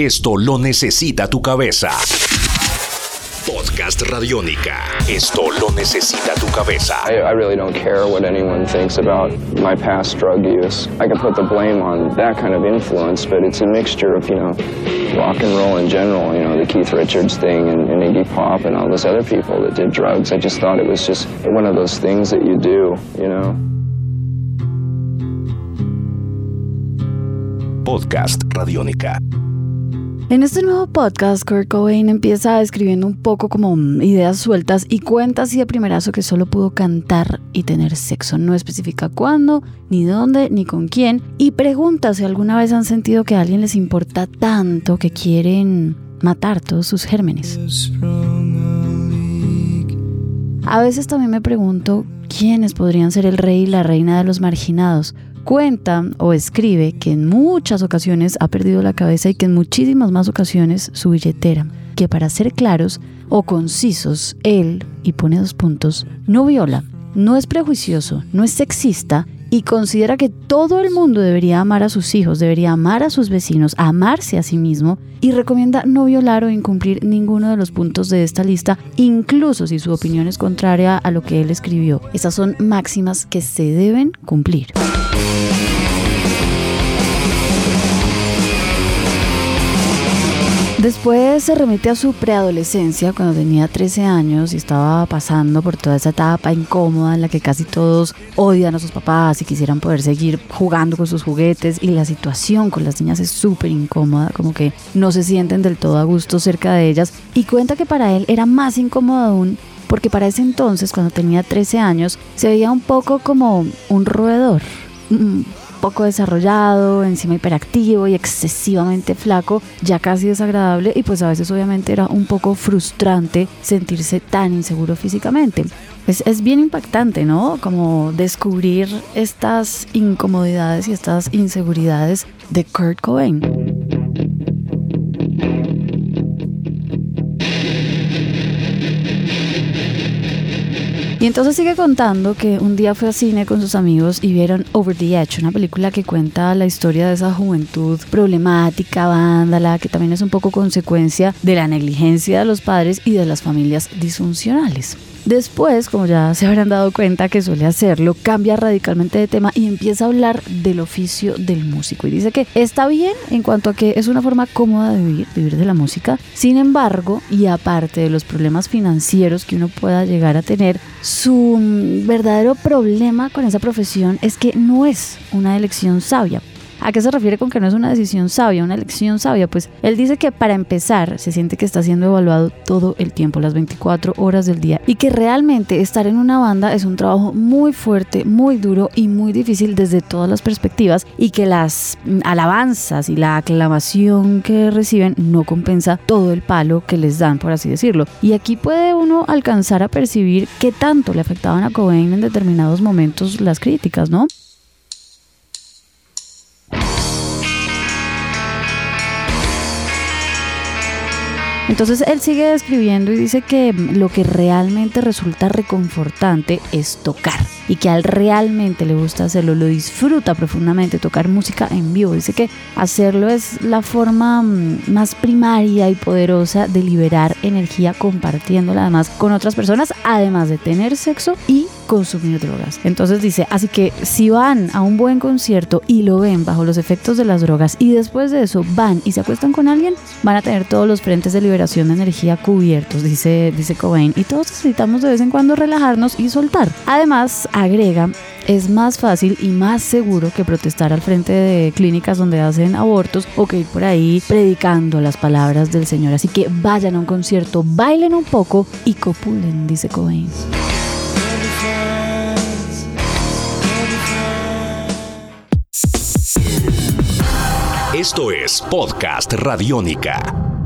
Esto lo necesita tu cabeza. Podcast Radiónica. Esto lo necesita tu cabeza. I, I really don't care what anyone thinks about my past drug use. I can put the blame on that kind of influence, but it's a mixture of, you know, rock and roll in general, you know, the Keith Richards thing and, and Iggy Pop and all those other people that did drugs. I just thought it was just one of those things that you do, you know. Podcast Radiónica. En este nuevo podcast, Kurt Cobain empieza escribiendo un poco como ideas sueltas y cuenta así de primerazo que solo pudo cantar y tener sexo. No especifica cuándo, ni dónde, ni con quién. Y pregunta si alguna vez han sentido que a alguien les importa tanto que quieren matar todos sus gérmenes. A veces también me pregunto quiénes podrían ser el rey y la reina de los marginados cuenta o escribe que en muchas ocasiones ha perdido la cabeza y que en muchísimas más ocasiones su billetera, que para ser claros o concisos, él, y pone dos puntos, no viola, no es prejuicioso, no es sexista y considera que todo el mundo debería amar a sus hijos, debería amar a sus vecinos, amarse a sí mismo y recomienda no violar o incumplir ninguno de los puntos de esta lista, incluso si su opinión es contraria a lo que él escribió. Esas son máximas que se deben cumplir. Después se remite a su preadolescencia cuando tenía 13 años y estaba pasando por toda esa etapa incómoda en la que casi todos odian a sus papás y quisieran poder seguir jugando con sus juguetes. Y la situación con las niñas es súper incómoda, como que no se sienten del todo a gusto cerca de ellas. Y cuenta que para él era más incómodo aún porque para ese entonces, cuando tenía 13 años, se veía un poco como un roedor poco desarrollado, encima hiperactivo y excesivamente flaco, ya casi desagradable y pues a veces obviamente era un poco frustrante sentirse tan inseguro físicamente. Es, es bien impactante, ¿no? Como descubrir estas incomodidades y estas inseguridades de Kurt Cobain. Y entonces sigue contando que un día fue al cine con sus amigos y vieron Over the Edge, una película que cuenta la historia de esa juventud problemática, vándala, que también es un poco consecuencia de la negligencia de los padres y de las familias disfuncionales. Después, como ya se habrán dado cuenta que suele hacerlo, cambia radicalmente de tema y empieza a hablar del oficio del músico. Y dice que está bien en cuanto a que es una forma cómoda de vivir, vivir de la música. Sin embargo, y aparte de los problemas financieros que uno pueda llegar a tener, su verdadero problema con esa profesión es que no es una elección sabia. ¿A qué se refiere con que no es una decisión sabia, una elección sabia? Pues él dice que para empezar se siente que está siendo evaluado todo el tiempo, las 24 horas del día, y que realmente estar en una banda es un trabajo muy fuerte, muy duro y muy difícil desde todas las perspectivas, y que las alabanzas y la aclamación que reciben no compensa todo el palo que les dan, por así decirlo. Y aquí puede uno alcanzar a percibir qué tanto le afectaban a Cobain en determinados momentos las críticas, ¿no? Entonces él sigue describiendo y dice que lo que realmente resulta reconfortante es tocar y que a él realmente le gusta hacerlo, lo disfruta profundamente tocar música en vivo. Dice que hacerlo es la forma mm, más primaria y poderosa de liberar energía compartiéndola además con otras personas, además de tener sexo y consumir drogas. Entonces dice, así que si van a un buen concierto y lo ven bajo los efectos de las drogas y después de eso van y se acuestan con alguien, van a tener todos los frentes de liberación de energía cubiertos, dice, dice Cobain, y todos necesitamos de vez en cuando relajarnos y soltar. Además, agrega, es más fácil y más seguro que protestar al frente de clínicas donde hacen abortos o que ir por ahí predicando las palabras del Señor. Así que vayan a un concierto, bailen un poco y copulen, dice Cobain. Esto es Podcast Radiónica.